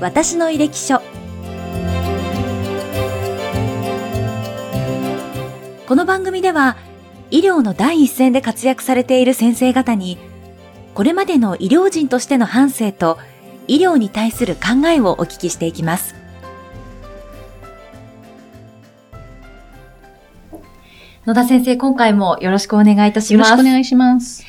私の履歴書。この番組では医療の第一線で活躍されている先生方にこれまでの医療人としての反省と医療に対する考えをお聞きしていきます。野田先生今回もよろしくお願いいたします。よろしくお願いします。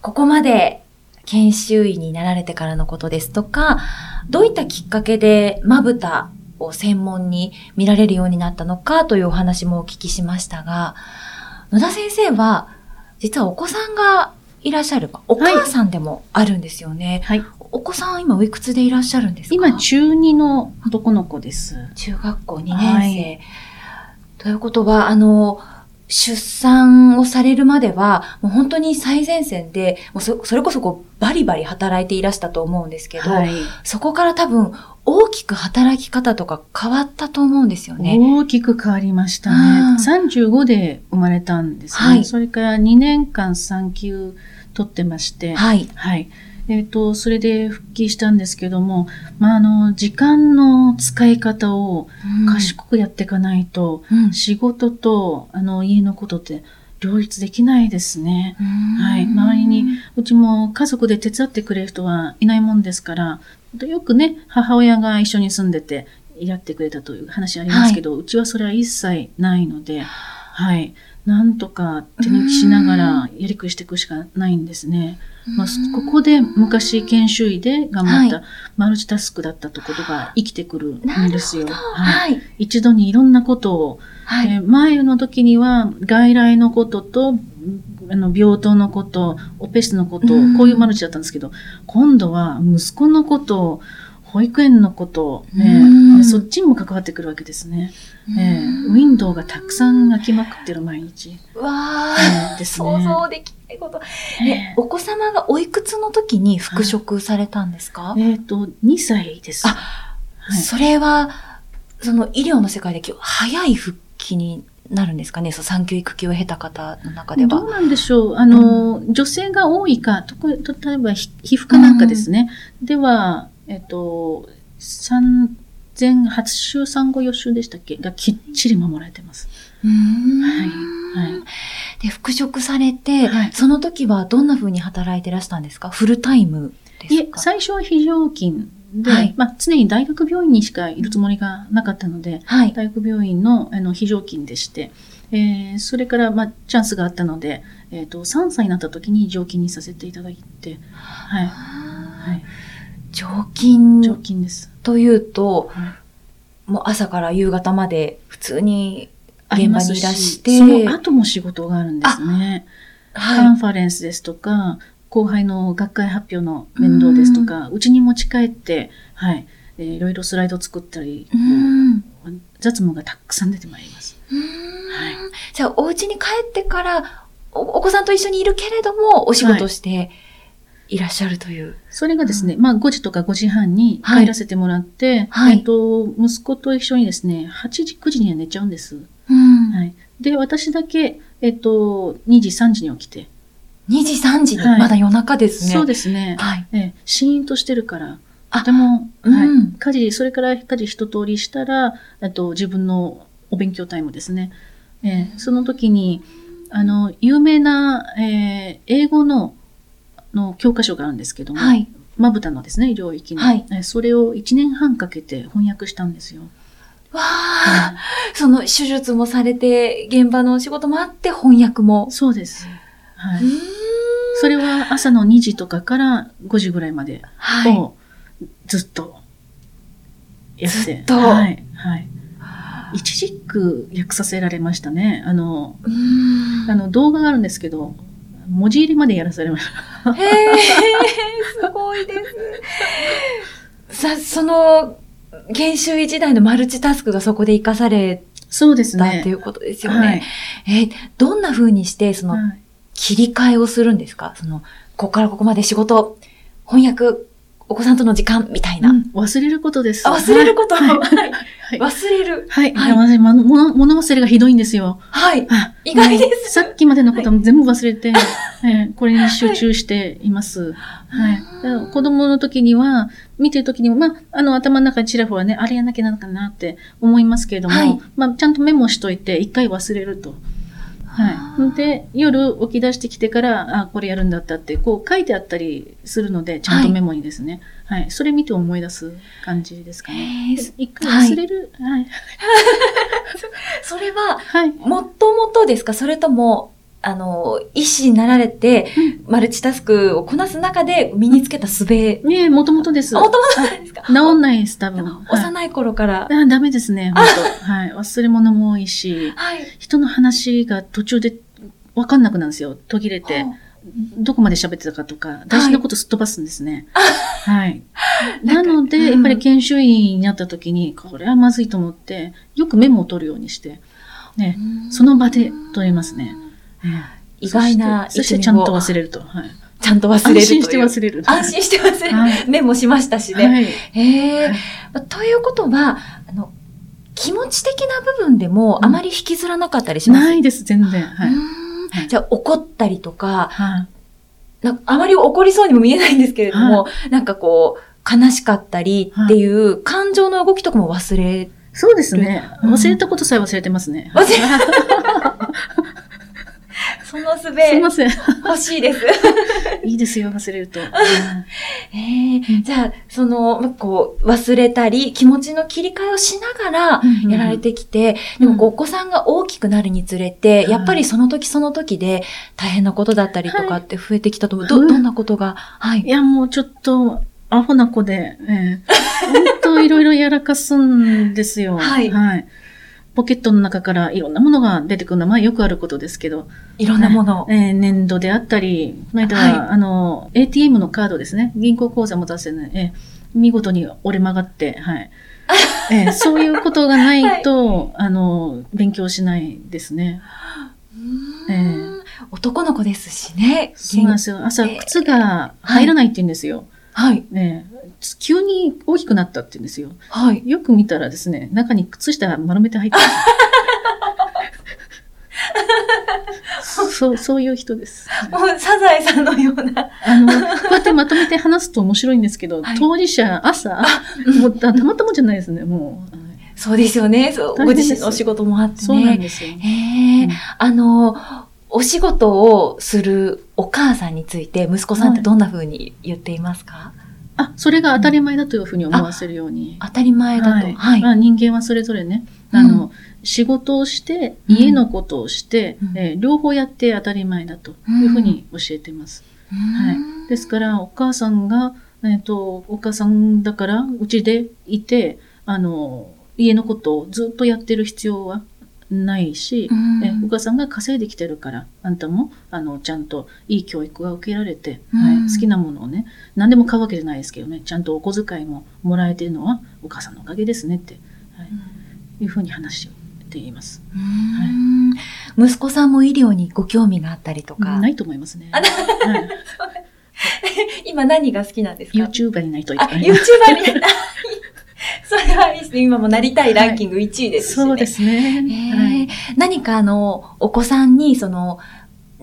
ここまで研修医になられてからのことですとか、どういったきっかけでまぶたを専門に見られるようになったのかというお話もお聞きしましたが、野田先生は、実はお子さんがいらっしゃる、お母さんでもあるんですよね。はい。お子さんは今おいくつでいらっしゃるんですか？今、中2の男の子です。中学校2年生。はい、ということは、あの、出産をされるまでは、もう本当に最前線で、もうそそれこそこうバリバリ働いていらしたと思うんですけど、はい、そこから多分大きく働き方とか変わったと思うんですよね。大きく変わりましたね。35で生まれたんですね。はい、それから2年間産休取ってまして、はい。はい。えっ、ー、と、それで復帰したんですけども、まあ、あの、時間の使い方を賢くやっていかないと、うん、仕事と、あの、家のことって両立できないですね。はい。周りに、うちも家族で手伝ってくれる人はいないもんですから、よくね、母親が一緒に住んでて、やってくれたという話ありますけど、はい、うちはそれは一切ないので、はい。なんとか手抜きしながらやりくりしていくしかないんですね。まあ、ここで昔研修医で頑張ったマルチタスクだったところが生きてくるんですよ。はい、一度にいろんなことを、はい、前の時には外来のこととあの病棟のこと、オペ室のこと、こういうマルチだったんですけど、今度は息子のことを保育園のこと、ね、そっちにも関わってくるわけですね。えー、ウィンドウがたくさん開きまくってる毎日。わー、ね、想像できないこと。え、お子様がおいくつの時に復職されたんですか、えっ、ー、と、2歳です。あ、はい、それは、その医療の世界で早い復帰になるんですかね、そう産休育休を経た方の中では。どうなんでしょう。あの、うん、女性が多いか、と例えば皮膚科なんかですね。うん、では、えっと、産前初週産後予習でしたっけ？がきっちり守られてます。はい。はい。で、復職されて、はい、その時はどんな風に働いてらしたんですか？フルタイムですか？いえ、最初は非常勤で、はい、まあ、常に大学病院にしかいるつもりがなかったので、はい、大学病院のあの非常勤でして、えー、それから、まあ、チャンスがあったので、えっ、ー、と、3歳になった時に常勤にさせていただいて、はい。はい。常勤常勤です。というと、はい、もう朝から夕方まで普通に現場にいらして、その後も仕事があるんですね。はい、カンファレンスですとか、後輩の学会発表の面倒ですとか、うちに持ち帰って、はい、えー、いろいろスライド作ったり、雑務がたくさん出てまいります。はい、じゃあ、お家に帰ってからお、お子さんと一緒にいるけれども、お仕事して、いらっしゃるという。それがですね、うん、まあ5時とか5時半に帰らせてもらって、はい、えっと、息子と一緒にですね、8時、9時には寝ちゃうんです。うん、はい。で、私だけ、えっと、2時、3時に起きて。2時、3時に、はい、まだ夜中ですね。そうですね。はい。えシーンとしてるから。とても、うん、はい。家事、それから家事一通りしたら、あと自分のお勉強タイムですね。えー、その時に、あの、有名な、えー、英語のの教科書があるんですけども、はい、まぶたのですね、領域の、はい、それを1年半かけて翻訳したんですよ。わあ、うん、その手術もされて、現場の仕事もあって翻訳も。そうです。はい。それは朝の2時とかから5時ぐらいまでをずっとやって。ずっと。はい。はい。一時句訳させられましたね。あの、あの動画があるんですけど、文字入りまでやらされました。へえ、すごいです。さ、その、研修医時代のマルチタスクがそこで活かされそうですね。っていうことですよね。はい、えどんな風にして、その、切り替えをするんですか？その、ここからここまで仕事、翻訳、お子さんとの時間みたいな。うん忘れることです。あ忘れること、はいはい はい忘れる。はい。はいま物物忘れがひどいんですよ。はい。あ意外ですさっきまでのことも全部忘れて、えーこれに集中しています。はい。だから子供の時には、見てる時にも、まあ、あの、頭の中にちらほらね、あれやんなきゃなのかなって思いますけれども、はいまあ、ちゃんとメモしといて、一回忘れると。はい。で、夜起き出してきてから、あ、これやるんだったって、こう書いてあったりするので、ちゃんとメモにですね。はい。それ見て思い出す感じですかね。一回忘れる？はい。それは、はい。もともとですか？それとも、あの、医師になられて、マルチタスクをこなす中で身につけた術。ねえ、もともとです。あ、もともとですか？治んないです、多分。はい幼い頃から。あダメですね、本当はい。忘れ物も多いし、はい。人の話が途中で分かんなくなるんですよ。途切れて。どこまで喋ってたかとか、大事なことすっ飛ばすんですね。はい。なので、やっぱり研修医になった時に、これはまずいと思って、よくメモを取るようにして、ね、その場で取りますね。ええ意外なそしてそしてちゃんと忘れると。はい。ちゃんと忘れる。安心して忘れる。安心して忘れる。はいメモしましたしね。はい。へえ、はいということは、あの、気持ち的な部分でもあまり引きずらなかったりします、ないです、全然。じゃあ怒ったりとか、はい。なんかあまり怒りそうにも見えないんですけれども、なんかこう、悲しかったりっていう感情の動きとかも忘れ、そうですね。うん忘れたことさえ忘れてますね。忘れ その術すいません。欲しいです。いいですよ、忘れると。えーじゃあ、その、まこう、忘れたり、気持ちの切り替えをしながらうんやられてきて、うんでもこうお子さんが大きくなるにつれて、はいやっぱりその時その時で大変なことだったりとかって増えてきたと思う。ど、うんどんなことが？はいい。や、もうちょっと、アホな子で、ええ 本当いろいろやらかすんですよ。はいポケットの中からいろんなものが出てくるのは、まあよくあることですけど、いろんなものを。えー粘土であったり、この間は、はいあの、ATM のカードですね。銀行口座持たせない、えー見事に折れ曲がって、はい。えーそういうことがないと、あの、勉強しないですね。うーん男の子ですしね。そうなんですよ。朝、えー靴が入らないって言うんですよ。はい。ねえ急に大きくなったって言うんですよ。はい。よく見たらですね、中に靴下が丸めて入ってる。そう、そういう人です。もう、サザエさんのような。あの、こうやってまとめて話すと面白いんですけど、はい当事者、朝、もうたたまたまじゃないですね、もう。はいそうですよね。そう、ご自身のお仕事もあってね。そうなんですよ。へえ、うんあの、お仕事をするお母さんについて、息子さんってどんな風に言っていますか、あ、それが当たり前だというふうに思わせるように。当たり前だと。はい。まあ、人間はそれぞれね、あの、仕事をして、うん家のことをして、うんえー両方やって当たり前だというふうに教えてます。はい。ですから、お母さんが、えっ、と、お母さんだから、うちでいて、あの、家のことをずっとやってる必要はないし、うんえお母さんが稼いできてるから、あんたも、あの、ちゃんといい教育が受けられて、はいうん好きなものをね、何でも買うわけじゃないですけどね、ちゃんとお小遣いももらえてるのはお母さんのおかげですねって、はい、いうふうに話をしています。うん息子さんも医療にご興味があったりとか。ないと思いますね。はい 今何が好きなんですか？YouTuber にないとい。YouTuber になそれはい。今もなりたいランキング1位ですしね。そうですね。へはいー何かあの、お子さんに、その、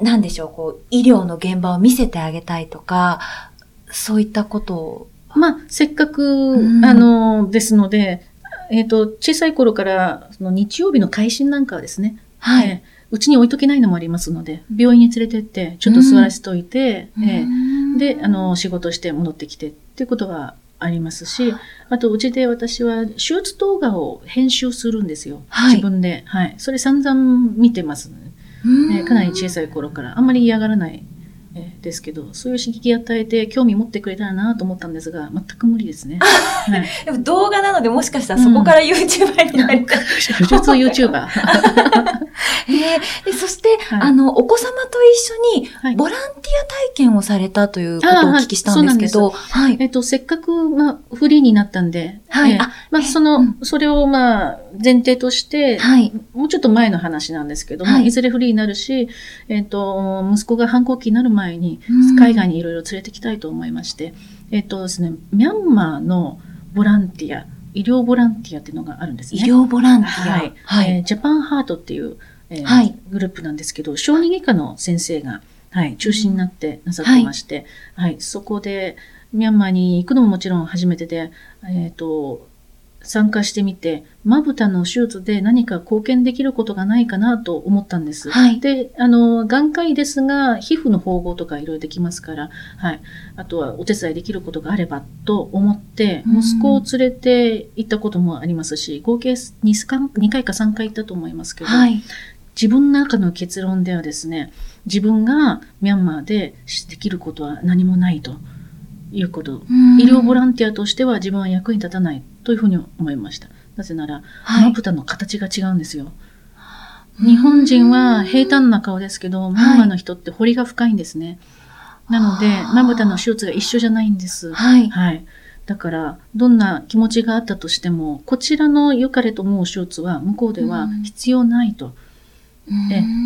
なんでしょう、こう、医療の現場を見せてあげたいとか、そういったことを。まあ、せっかく、うんあの、ですので、えっ、と、小さい頃から、その日曜日の会心なんかはですね、はえーうちに置いとけないのもありますので、病院に連れてって、ちょっと座らせておいて、えーで、あ、の、仕事して戻ってきてっていうことはありますし、あと、うちで私は手術動画を編集するんですよ。はい自分で。はい。それ散々見てます、ねえーかなり小さい頃から。あんまり嫌がらない、えーですけど、そういう刺激与えて興味持ってくれたらなと思ったんですが、全く無理ですね。はい。でも動画なのでもしかしたらそこから YouTuber になりたい。手術 YouTuber。えー、そして、はい、あの、お子様と一緒に、ボランティア体験をされたということをお聞きしたんですけど、はい。えっ、と、せっかく、まあ、フリーになったんで、はい。えー、あ、まあ、その、うん、それを、まあ、前提として、はい。もうちょっと前の話なんですけども、はい、いずれフリーになるし、えっ、と、息子が反抗期になる前に、海外にいろいろ連れてきたいと思いまして、えっ、とですね、ミャンマーのボランティア、医療ボランティアっていうのがあるんですね。医療ボランティア。はい。はい、えー、ジャパンハートっていう、えー、はい、グループなんですけど、小児外科の先生が、はい、中心になってなさってまして、はい、はい、そこで、ミャンマーに行くのももちろん初めてで、えっ、ー、と、参加してみて、まぶたの手術で何か貢献できることがないかなと思ったんです。はい。で、あの、眼科医ですが、皮膚の縫合とかいろいろできますから、はい。あとはお手伝いできることがあればと思って、息子を連れて行ったこともありますし、合計 2, 2回か3回行ったと思いますけど、はい。自分の中の結論ではですね、自分がミャンマーでできることは何もないと。いうこと。医療ボランティアとしては自分は役に立たないというふうに思いました。なぜなら、まぶたの形が違うんですよ。日本人は平坦な顔ですけど、ママの人って彫りが深いんですね。なので、まぶたの手術が一緒じゃないんです。はい。はい。だから、どんな気持ちがあったとしても、こちらの良かれと思う手術は向こうでは必要ないと。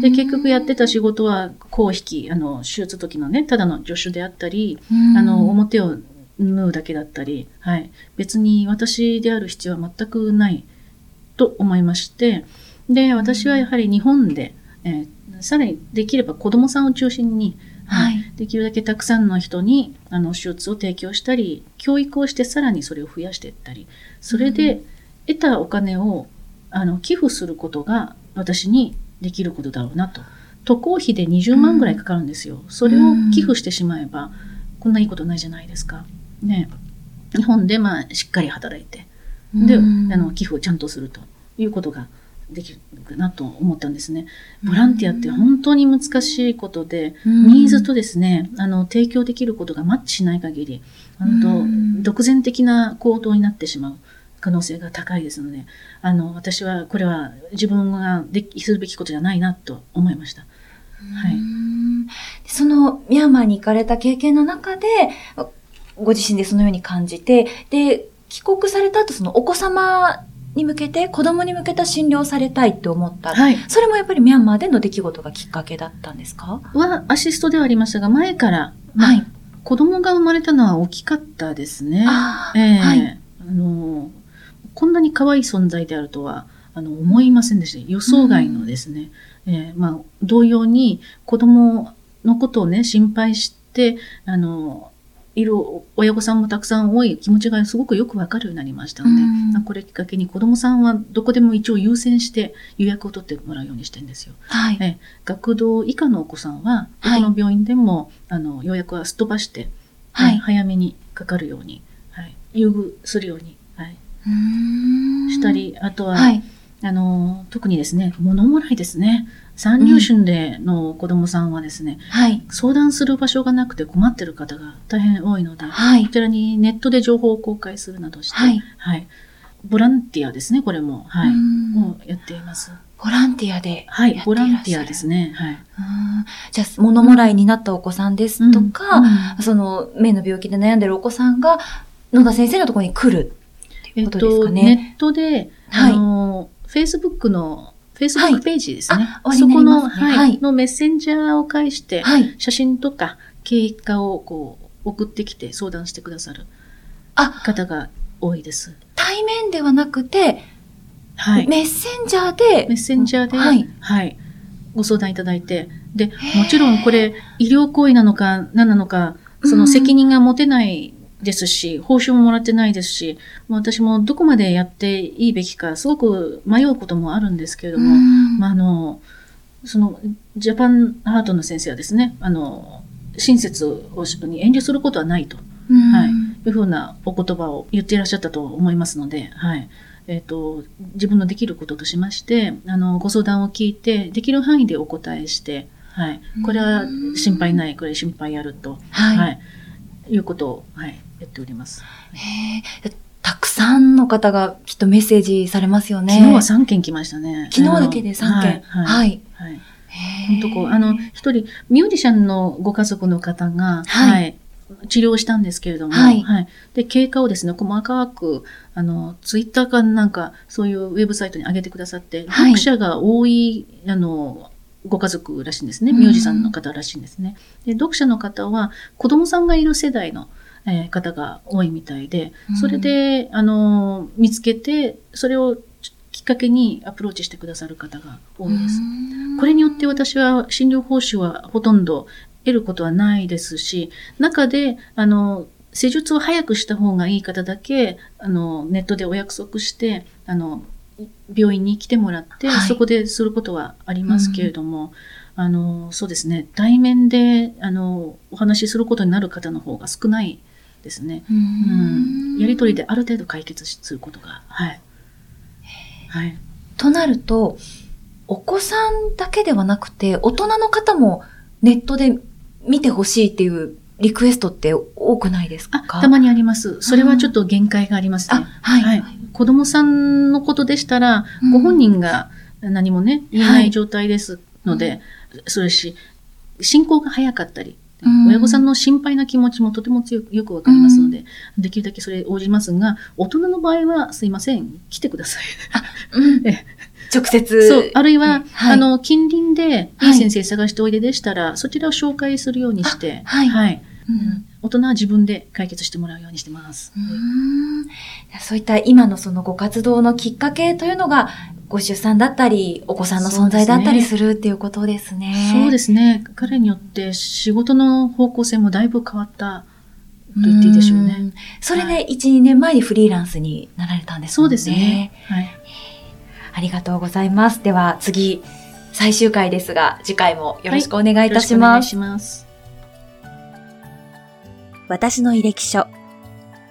で結局やってた仕事は公引きあの手術時のねただの助手であったりあの表を縫うだけだったり、はい、別に私である必要は全くないと思いましてで私はやはり日本で、えー、さらにできれば子どもさんを中心に、はい、できるだけたくさんの人にあの手術を提供したり教育をしてさらにそれを増やしていったりそれで得たお金をあの寄付することが私にできることだろうなと。渡航費で20万ぐらいかかるんですよ。それを寄付してしまえば、こんないいことないじゃないですか。ね。日本でまあしっかり働いて、で、あの寄付をちゃんとするということができるかなと思ったんですね。ボランティアって本当に難しいことで、ニーズとですね、あの、提供できることがマッチしない限り、本当、独善的な行動になってしまう。可能性が高いですので、あの、私はこれは自分ができ、するべきことじゃないなと思いました。はい。そのミャンマーに行かれた経験の中で、ご自身でそのように感じて、で、帰国された後、そのお子様に向けて、子供に向けた診療されたいって思った。はい。それもやっぱりミャンマーでの出来事がきっかけだったんですか？は、アシストではありましたが、前から、はい。子供が生まれたのは大きかったですね。ああ、えー、はい。あの、こんなに可愛い存在であるとは、あの、思いませんでした。予想外のですね。うん、えー、まあ、同様に子供のことをね、心配して、あの、いる親御さんもたくさん多い気持ちがすごくよくわかるようになりましたので、うん、これきっかけに子供さんはどこでも一応優先して予約を取ってもらうようにしてるんですよ。はい、え学童以下のお子さんは、どこの病院でも、あの予約はすっ飛ばして、はい、早めにかかるように、はい、優遇するようにしたり、あとは、はい、あの、特にですね、物もらいですね。三入春での子供さんはですね、うんはい、相談する場所がなくて困ってる方が大変多いので、はい、こちらにネットで情報を公開するなどして、はい、はい、ボランティアですね、これも、はい、もうやっています。ボランティアではい、ボランティアですね。はい。じゃあ、物もらいになったお子さんですとか、うん。うん、その、目の病気で悩んでるお子さんが、野田先生のところに来るえっと、ネットで、はい、あの、Facebook の、Facebook ページですね。はい、そこの、はい、のメッセンジャーを介して、はい、写真とか経過をこう送ってきて相談してくださる方が多いです。対面ではなくて、はい、メッセンジャーで、メッセンジャーで、はい、はい、ご相談いただいて、で、もちろんこれ医療行為なのか何なのか、その責任が持てないですし、報酬ももらってないですし、私もどこまでやっていいべきか、すごく迷うこともあるんですけれども、まあ、あの、その、ジャパンハートの先生はですね、あの、親切をに遠慮することはないと、はい、いうふうなお言葉を言っていらっしゃったと思いますので、はい。えっ、ー、と、自分のできることとしまして、あの、ご相談を聞いて、できる範囲でお答えして、はい。これは心配ない、これ心配やると、はい、はい、いうことを、はい、やっております。へたくさんの方がきっとメッセージされますよね。昨日は3件来ましたね。昨日だけで3件。はい。はい。はい。本当こう、あの、一人、ミュージシャンのご家族の方が、はい、はい、治療したんですけれども、はい、はい。で、経過をですね、細かく、あの、ツイッターかなんか、そういうウェブサイトに上げてくださって、はい、読者が多い、あの、ご家族らしいんですね。ミュージシャンの方らしいんですね。で、読者の方は、子供さんがいる世代の、えー、方が多いみたいで、それで、あの、見つけて、それをきっかけにアプローチしてくださる方が多いです。これによって私は診療報酬はほとんど得ることはないですし、中で、あの、施術を早くした方がいい方だけ、あの、ネットでお約束して、あの、病院に来てもらって、はい、そこですることはありますけれども、あの、そうですね、対面で、あの、お話しすることになる方の方が少ないですね。うん、やりとりである程度解決することが、はい。はい。となると、お子さんだけではなくて、大人の方もネットで見てほしいっていうリクエストって多くないですか？たまにあります。それはちょっと限界がありますね。はい、はい。子供さんのことでしたら、ご本人が何もね、言えない状態ですので、はい、それし、進行が早かったり、親御さんの心配な気持ちもとても強くよくわかりますので、うん、できるだけそれ応じますが、大人の場合はすいません、来てください。うん、直接。そう。あるいは、はい、あの、近隣でいい先生探しておいででしたら、はい、そちらを紹介するようにして、はい。はい。うん、大人は自分で解決してもらうようにしてます。うんそういった今のそのご活動のきっかけというのが、ご出産だったり、お子さんの存在だったりするっていうことですね。そうですね。彼によって仕事の方向性もだいぶ変わったと言っていいでしょうね。それで1、2年前にフリーランスになられたんですね。そうですね。はい。ありがとうございます。では次、最終回ですが、次回もよろしくお願いいたします。はい、お願いします。私の履歴書。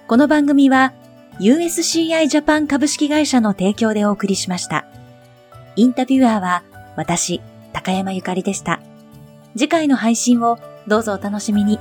この番組は USCI ジャパン株式会社の提供でお送りしました。インタビュアーは私、高山ゆかりでした。次回の配信をどうぞお楽しみに。